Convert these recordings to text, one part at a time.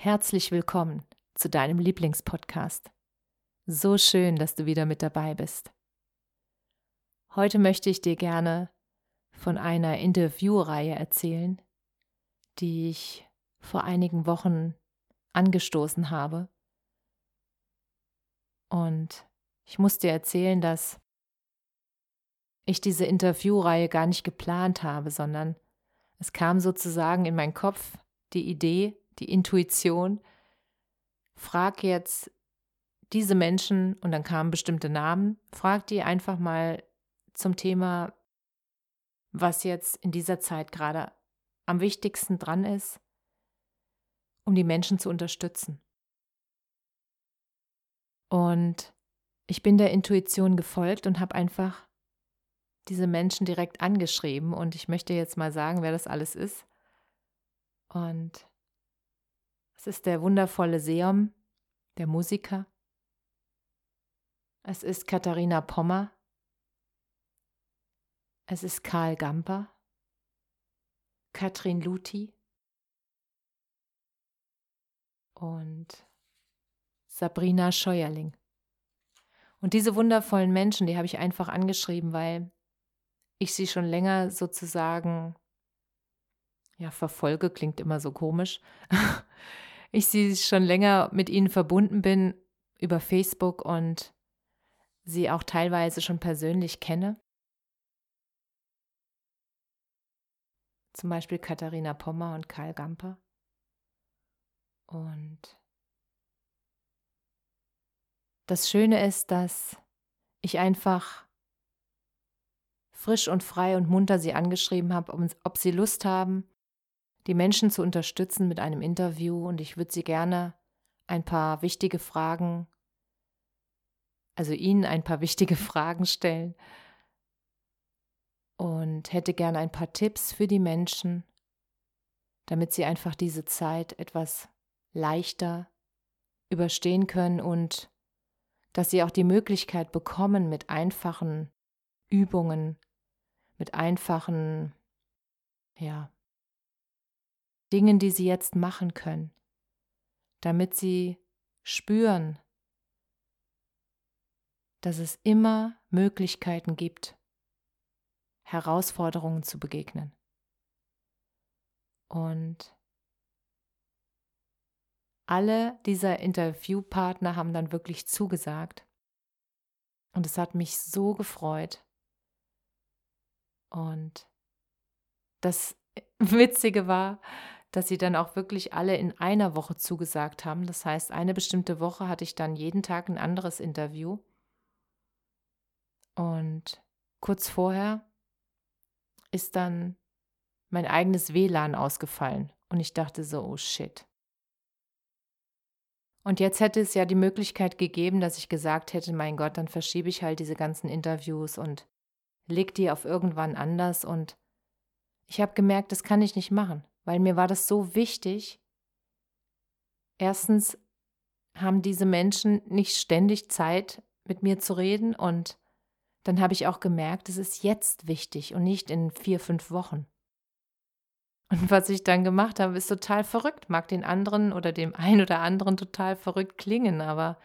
Herzlich willkommen zu deinem Lieblingspodcast. So schön, dass du wieder mit dabei bist. Heute möchte ich dir gerne von einer Interviewreihe erzählen, die ich vor einigen Wochen angestoßen habe. Und ich muss dir erzählen, dass ich diese Interviewreihe gar nicht geplant habe, sondern es kam sozusagen in meinen Kopf die Idee, die Intuition, frag jetzt diese Menschen, und dann kamen bestimmte Namen, frag die einfach mal zum Thema, was jetzt in dieser Zeit gerade am wichtigsten dran ist, um die Menschen zu unterstützen. Und ich bin der Intuition gefolgt und habe einfach diese Menschen direkt angeschrieben und ich möchte jetzt mal sagen, wer das alles ist. Und es ist der wundervolle Seom, der Musiker. Es ist Katharina Pommer. Es ist Karl Gamper. Katrin Luthi. Und Sabrina Scheuerling. Und diese wundervollen Menschen, die habe ich einfach angeschrieben, weil ich sie schon länger sozusagen, ja, verfolge, klingt immer so komisch. ich sie schon länger mit ihnen verbunden bin über Facebook und sie auch teilweise schon persönlich kenne. Zum Beispiel Katharina Pommer und Karl Gamper. Und das Schöne ist, dass ich einfach frisch und frei und munter sie angeschrieben habe, ob sie Lust haben, die Menschen zu unterstützen mit einem Interview und ich würde sie gerne ein paar wichtige Fragen, also Ihnen ein paar wichtige Fragen stellen und hätte gerne ein paar Tipps für die Menschen, damit sie einfach diese Zeit etwas leichter überstehen können und dass sie auch die Möglichkeit bekommen, mit einfachen Übungen, mit einfachen, ja, Dingen, die sie jetzt machen können, damit sie spüren, dass es immer Möglichkeiten gibt, Herausforderungen zu begegnen. Und alle dieser Interviewpartner haben dann wirklich zugesagt. Und es hat mich so gefreut. Und das Witzige war, dass sie dann auch wirklich alle in einer Woche zugesagt haben. Das heißt, eine bestimmte Woche hatte ich dann jeden Tag ein anderes Interview. Und kurz vorher ist dann mein eigenes WLAN ausgefallen. Und ich dachte so, oh shit. Und jetzt hätte es ja die Möglichkeit gegeben, dass ich gesagt hätte, mein Gott, dann verschiebe ich halt diese ganzen Interviews und leg die auf irgendwann anders. Und ich habe gemerkt, das kann ich nicht machen weil mir war das so wichtig. Erstens haben diese Menschen nicht ständig Zeit, mit mir zu reden und dann habe ich auch gemerkt, es ist jetzt wichtig und nicht in vier, fünf Wochen. Und was ich dann gemacht habe, ist total verrückt. Mag den anderen oder dem einen oder anderen total verrückt klingen, aber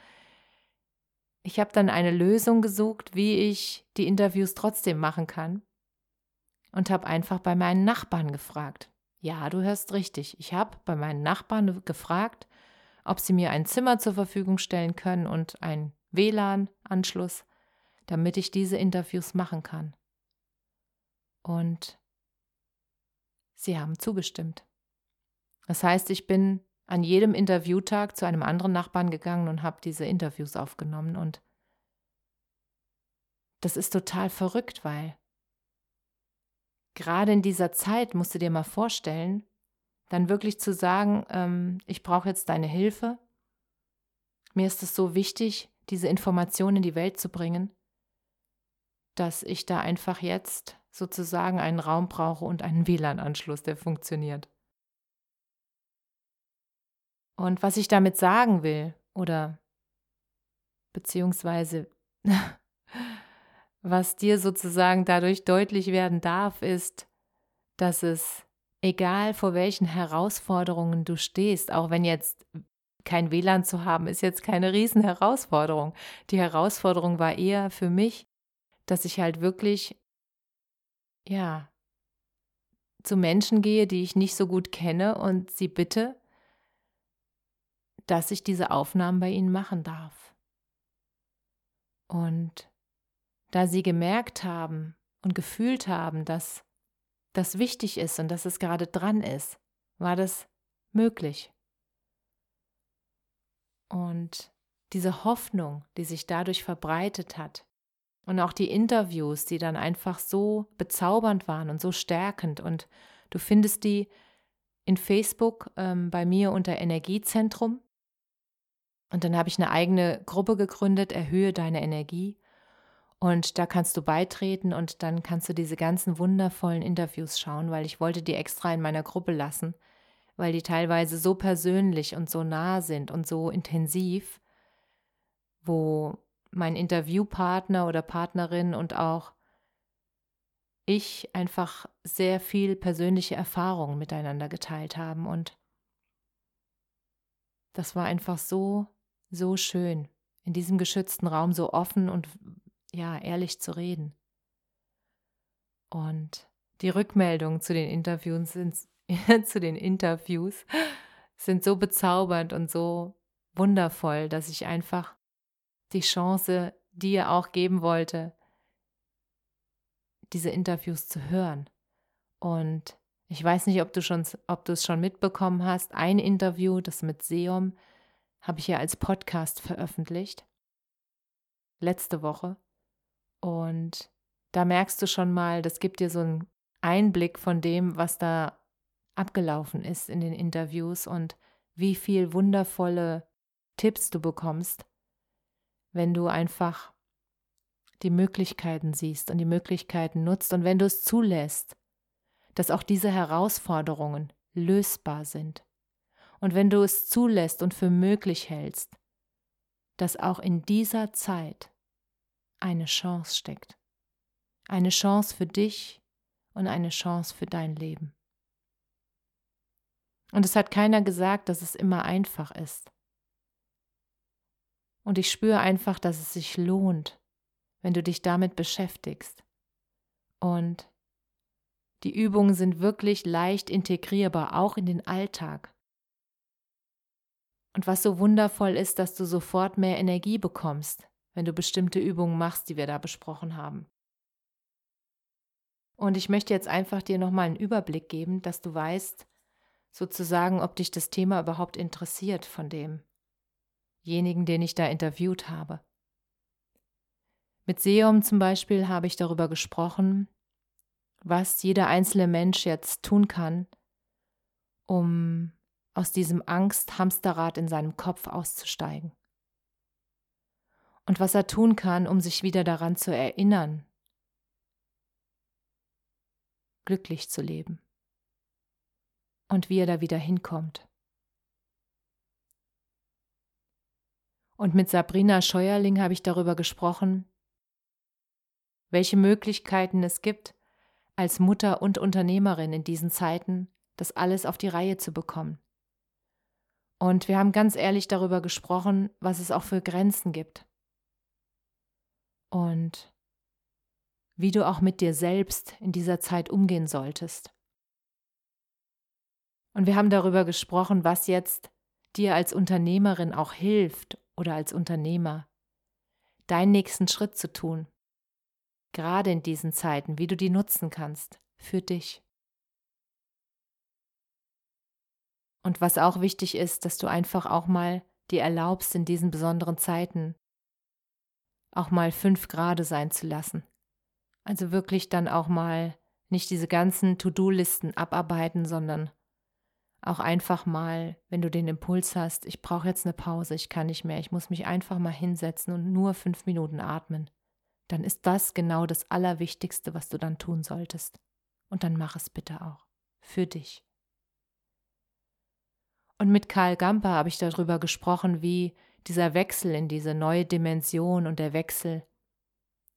ich habe dann eine Lösung gesucht, wie ich die Interviews trotzdem machen kann und habe einfach bei meinen Nachbarn gefragt. Ja, du hörst richtig. Ich habe bei meinen Nachbarn gefragt, ob sie mir ein Zimmer zur Verfügung stellen können und einen WLAN-Anschluss, damit ich diese Interviews machen kann. Und sie haben zugestimmt. Das heißt, ich bin an jedem Interviewtag zu einem anderen Nachbarn gegangen und habe diese Interviews aufgenommen. Und das ist total verrückt, weil gerade in dieser Zeit musst du dir mal vorstellen, dann wirklich zu sagen, ähm, ich brauche jetzt deine Hilfe. Mir ist es so wichtig, diese Informationen in die Welt zu bringen, dass ich da einfach jetzt sozusagen einen Raum brauche und einen WLAN-Anschluss, der funktioniert. Und was ich damit sagen will, oder beziehungsweise was dir sozusagen dadurch deutlich werden darf, ist, dass es, egal vor welchen Herausforderungen du stehst, auch wenn jetzt kein WLAN zu haben, ist jetzt keine Riesenherausforderung. Die Herausforderung war eher für mich, dass ich halt wirklich, ja, zu Menschen gehe, die ich nicht so gut kenne und sie bitte, dass ich diese Aufnahmen bei ihnen machen darf. Und da sie gemerkt haben und gefühlt haben, dass das wichtig ist und dass es gerade dran ist, war das möglich. Und diese Hoffnung, die sich dadurch verbreitet hat, und auch die Interviews, die dann einfach so bezaubernd waren und so stärkend. Und du findest die in Facebook ähm, bei mir unter Energiezentrum. Und dann habe ich eine eigene Gruppe gegründet, Erhöhe deine Energie. Und da kannst du beitreten und dann kannst du diese ganzen wundervollen Interviews schauen, weil ich wollte die extra in meiner Gruppe lassen, weil die teilweise so persönlich und so nah sind und so intensiv, wo mein Interviewpartner oder Partnerin und auch ich einfach sehr viel persönliche Erfahrungen miteinander geteilt haben. Und das war einfach so, so schön, in diesem geschützten Raum so offen und ja, ehrlich zu reden. Und die Rückmeldungen zu den Interviews sind zu den Interviews sind so bezaubernd und so wundervoll, dass ich einfach die Chance dir auch geben wollte, diese Interviews zu hören. Und ich weiß nicht, ob du schon, ob du es schon mitbekommen hast. Ein Interview, das mit Seom, habe ich ja als Podcast veröffentlicht. Letzte Woche. Und da merkst du schon mal, das gibt dir so einen Einblick von dem, was da abgelaufen ist in den Interviews und wie viel wundervolle Tipps du bekommst, wenn du einfach die Möglichkeiten siehst und die Möglichkeiten nutzt und wenn du es zulässt, dass auch diese Herausforderungen lösbar sind. Und wenn du es zulässt und für möglich hältst, dass auch in dieser Zeit eine Chance steckt. Eine Chance für dich und eine Chance für dein Leben. Und es hat keiner gesagt, dass es immer einfach ist. Und ich spüre einfach, dass es sich lohnt, wenn du dich damit beschäftigst. Und die Übungen sind wirklich leicht integrierbar, auch in den Alltag. Und was so wundervoll ist, dass du sofort mehr Energie bekommst, wenn du bestimmte Übungen machst, die wir da besprochen haben. Und ich möchte jetzt einfach dir nochmal einen Überblick geben, dass du weißt, sozusagen, ob dich das Thema überhaupt interessiert von dem, denjenigen, den ich da interviewt habe. Mit Seom zum Beispiel habe ich darüber gesprochen, was jeder einzelne Mensch jetzt tun kann, um aus diesem Angst-Hamsterrad in seinem Kopf auszusteigen. Und was er tun kann, um sich wieder daran zu erinnern, glücklich zu leben. Und wie er da wieder hinkommt. Und mit Sabrina Scheuerling habe ich darüber gesprochen, welche Möglichkeiten es gibt, als Mutter und Unternehmerin in diesen Zeiten das alles auf die Reihe zu bekommen. Und wir haben ganz ehrlich darüber gesprochen, was es auch für Grenzen gibt. Und wie du auch mit dir selbst in dieser Zeit umgehen solltest. Und wir haben darüber gesprochen, was jetzt dir als Unternehmerin auch hilft oder als Unternehmer, deinen nächsten Schritt zu tun, gerade in diesen Zeiten, wie du die nutzen kannst für dich. Und was auch wichtig ist, dass du einfach auch mal dir erlaubst, in diesen besonderen Zeiten auch mal fünf Grade sein zu lassen. Also wirklich dann auch mal nicht diese ganzen To-Do-Listen abarbeiten, sondern auch einfach mal, wenn du den Impuls hast, ich brauche jetzt eine Pause, ich kann nicht mehr, ich muss mich einfach mal hinsetzen und nur fünf Minuten atmen, dann ist das genau das Allerwichtigste, was du dann tun solltest. Und dann mach es bitte auch. Für dich. Und mit Karl Gamper habe ich darüber gesprochen, wie dieser Wechsel in diese neue Dimension und der Wechsel,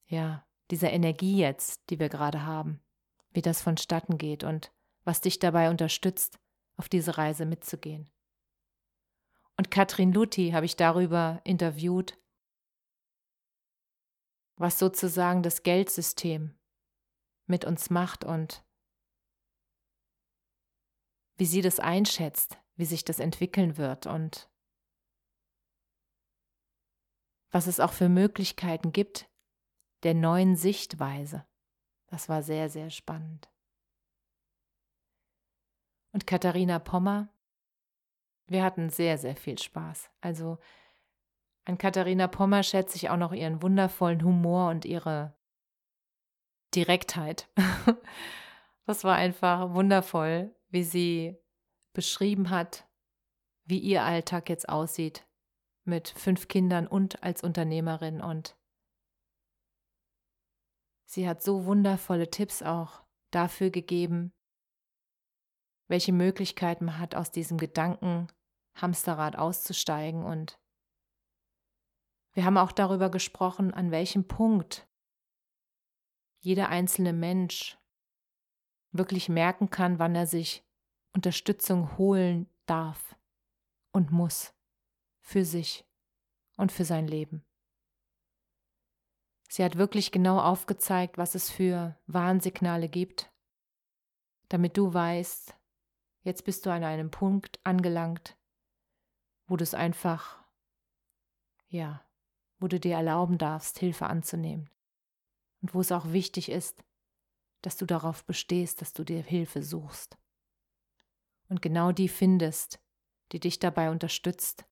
ja, dieser Energie jetzt, die wir gerade haben, wie das vonstatten geht und was dich dabei unterstützt, auf diese Reise mitzugehen. Und Katrin Luthi habe ich darüber interviewt, was sozusagen das Geldsystem mit uns macht und wie sie das einschätzt, wie sich das entwickeln wird und was es auch für Möglichkeiten gibt der neuen Sichtweise. Das war sehr, sehr spannend. Und Katharina Pommer, wir hatten sehr, sehr viel Spaß. Also an Katharina Pommer schätze ich auch noch ihren wundervollen Humor und ihre Direktheit. Das war einfach wundervoll, wie sie beschrieben hat, wie ihr Alltag jetzt aussieht mit fünf Kindern und als Unternehmerin und sie hat so wundervolle Tipps auch dafür gegeben, welche Möglichkeiten man hat, aus diesem Gedanken Hamsterrad auszusteigen und wir haben auch darüber gesprochen, an welchem Punkt jeder einzelne Mensch wirklich merken kann, wann er sich Unterstützung holen darf und muss für sich und für sein Leben. Sie hat wirklich genau aufgezeigt, was es für Warnsignale gibt, damit du weißt, jetzt bist du an einem Punkt angelangt, wo du es einfach, ja, wo du dir erlauben darfst, Hilfe anzunehmen. Und wo es auch wichtig ist, dass du darauf bestehst, dass du dir Hilfe suchst. Und genau die findest, die dich dabei unterstützt,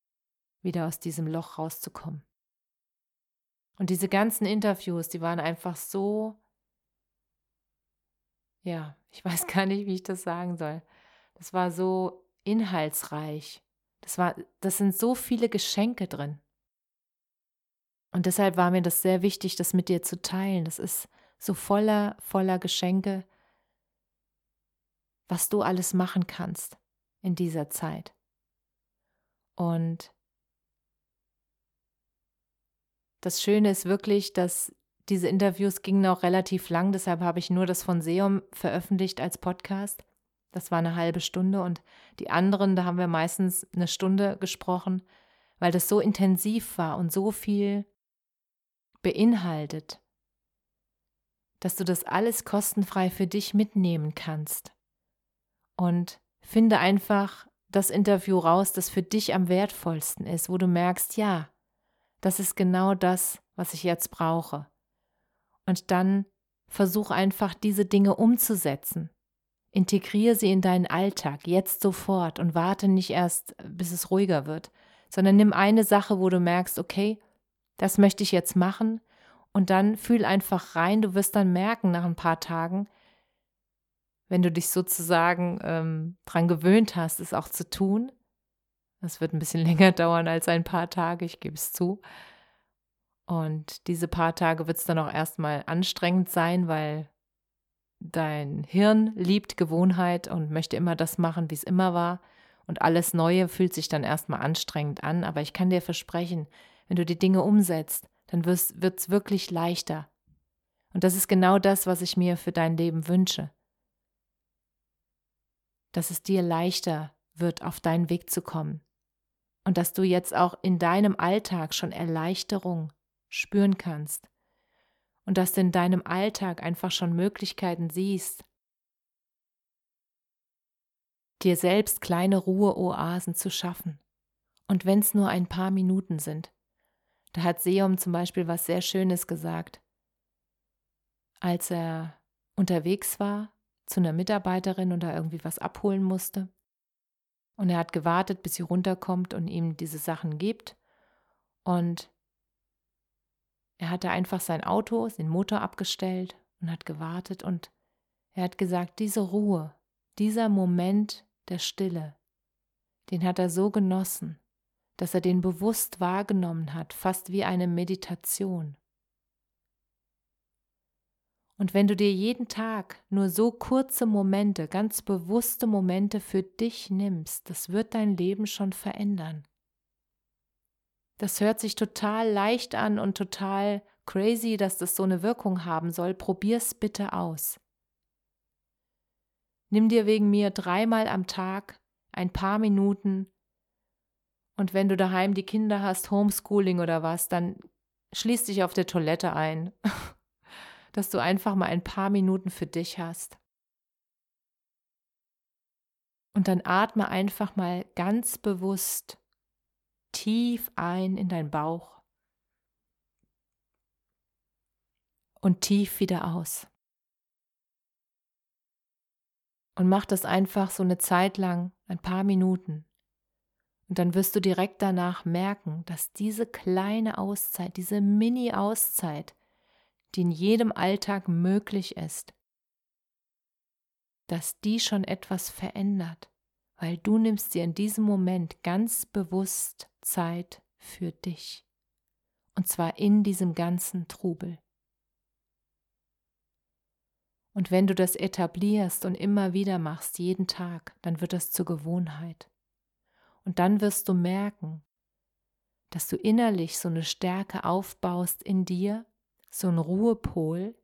wieder aus diesem Loch rauszukommen. Und diese ganzen Interviews, die waren einfach so, ja, ich weiß gar nicht, wie ich das sagen soll. Das war so inhaltsreich. Das war, das sind so viele Geschenke drin. Und deshalb war mir das sehr wichtig, das mit dir zu teilen. Das ist so voller, voller Geschenke, was du alles machen kannst in dieser Zeit. Und das Schöne ist wirklich, dass diese Interviews gingen auch relativ lang, deshalb habe ich nur das von Seum veröffentlicht als Podcast. Das war eine halbe Stunde und die anderen, da haben wir meistens eine Stunde gesprochen, weil das so intensiv war und so viel beinhaltet, dass du das alles kostenfrei für dich mitnehmen kannst. Und finde einfach das Interview raus, das für dich am wertvollsten ist, wo du merkst, ja, das ist genau das, was ich jetzt brauche. Und dann versuch einfach diese Dinge umzusetzen. Integriere sie in deinen Alltag, jetzt sofort und warte nicht erst, bis es ruhiger wird, sondern nimm eine Sache, wo du merkst, okay, das möchte ich jetzt machen und dann fühl einfach rein, du wirst dann merken nach ein paar Tagen, wenn du dich sozusagen ähm, dran gewöhnt hast, es auch zu tun. Das wird ein bisschen länger dauern als ein paar Tage, ich gebe es zu. Und diese paar Tage wird es dann auch erstmal anstrengend sein, weil dein Hirn liebt Gewohnheit und möchte immer das machen, wie es immer war. Und alles Neue fühlt sich dann erstmal anstrengend an. Aber ich kann dir versprechen, wenn du die Dinge umsetzt, dann wird es wirklich leichter. Und das ist genau das, was ich mir für dein Leben wünsche. Dass es dir leichter wird, auf deinen Weg zu kommen. Und dass du jetzt auch in deinem Alltag schon Erleichterung spüren kannst. Und dass du in deinem Alltag einfach schon Möglichkeiten siehst, dir selbst kleine Ruheoasen zu schaffen. Und wenn es nur ein paar Minuten sind. Da hat Seom zum Beispiel was sehr Schönes gesagt. Als er unterwegs war zu einer Mitarbeiterin und da irgendwie was abholen musste, Und er hat gewartet, bis sie runterkommt und ihm diese Sachen gibt. Und er hatte einfach sein Auto, den Motor abgestellt und hat gewartet und er hat gesagt, diese Ruhe, dieser Moment der Stille, den hat er so genossen, dass er den bewusst wahrgenommen hat, fast wie eine Meditation. Und wenn du dir jeden Tag nur so kurze Momente, ganz bewusste Momente für dich nimmst, das wird dein Leben schon verändern. Das hört sich total leicht an und total crazy, dass das so eine Wirkung haben soll. Probier's bitte aus. Nimm dir wegen mir dreimal am Tag ein paar Minuten und wenn du daheim die Kinder hast, Homeschooling oder was, dann schließ dich auf der Toilette ein, dass du einfach mal ein paar Minuten für dich hast. Und dann atme einfach mal ganz bewusst tief ein in deinen Bauch und tief wieder aus. Und mach das einfach so eine Zeit lang, ein paar Minuten. Und dann wirst du direkt danach merken, dass diese kleine Auszeit, diese Mini-Auszeit, die in jedem Alltag möglich ist, dass die schon etwas verändert, weil du nimmst dir in diesem Moment ganz bewusst Zeit für dich. Und zwar in diesem ganzen Trubel. Und wenn du das etablierst und immer wieder machst, jeden Tag, dann wird das zur Gewohnheit. Und dann wirst du merken, dass du innerlich so eine Stärke aufbaust in dir, so ein Ruhepol.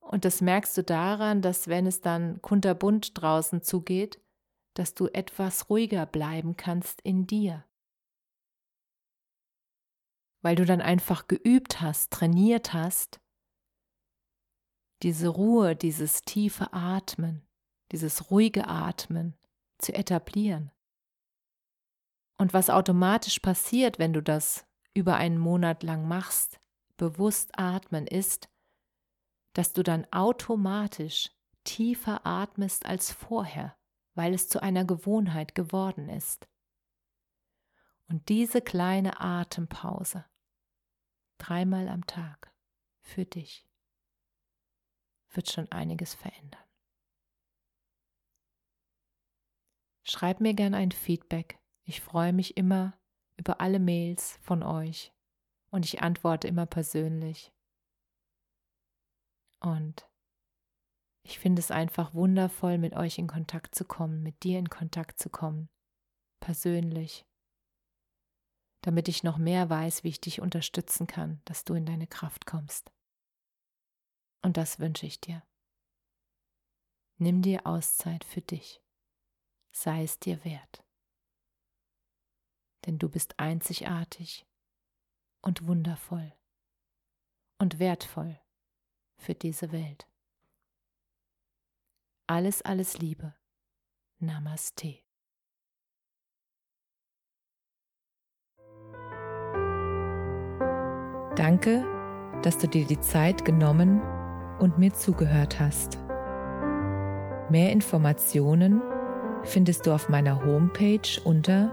Und das merkst du daran, dass wenn es dann kunterbunt draußen zugeht, dass du etwas ruhiger bleiben kannst in dir. Weil du dann einfach geübt hast, trainiert hast, diese Ruhe, dieses tiefe Atmen, dieses ruhige Atmen zu etablieren. Und was automatisch passiert, wenn du das über einen Monat lang machst, bewusst atmen, ist, dass du dann automatisch tiefer atmest als vorher, weil es zu einer Gewohnheit geworden ist. Und diese kleine Atempause, dreimal am Tag, für dich wird schon einiges verändern. Schreib mir gern ein Feedback. Ich freue mich immer über alle Mails von euch und ich antworte immer persönlich. Und ich finde es einfach wundervoll, mit euch in Kontakt zu kommen, mit dir in Kontakt zu kommen, persönlich, damit ich noch mehr weiß, wie ich dich unterstützen kann, dass du in deine Kraft kommst. Und das wünsche ich dir. Nimm dir Auszeit für dich. Sei es dir wert. Denn du bist einzigartig und wundervoll und wertvoll für diese Welt. Alles, alles Liebe. Namaste. Danke, dass du dir die Zeit genommen und mir zugehört hast. Mehr Informationen findest du auf meiner Homepage unter